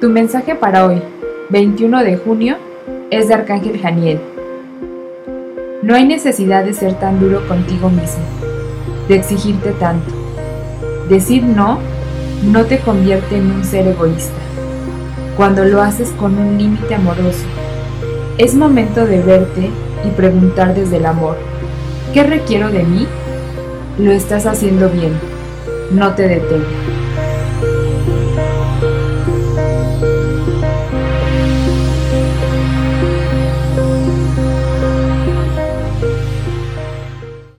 Tu mensaje para hoy, 21 de junio, es de Arcángel Janiel. No hay necesidad de ser tan duro contigo mismo, de exigirte tanto. Decir no no te convierte en un ser egoísta, cuando lo haces con un límite amoroso. Es momento de verte y preguntar desde el amor, ¿qué requiero de mí? Lo estás haciendo bien, no te detengas.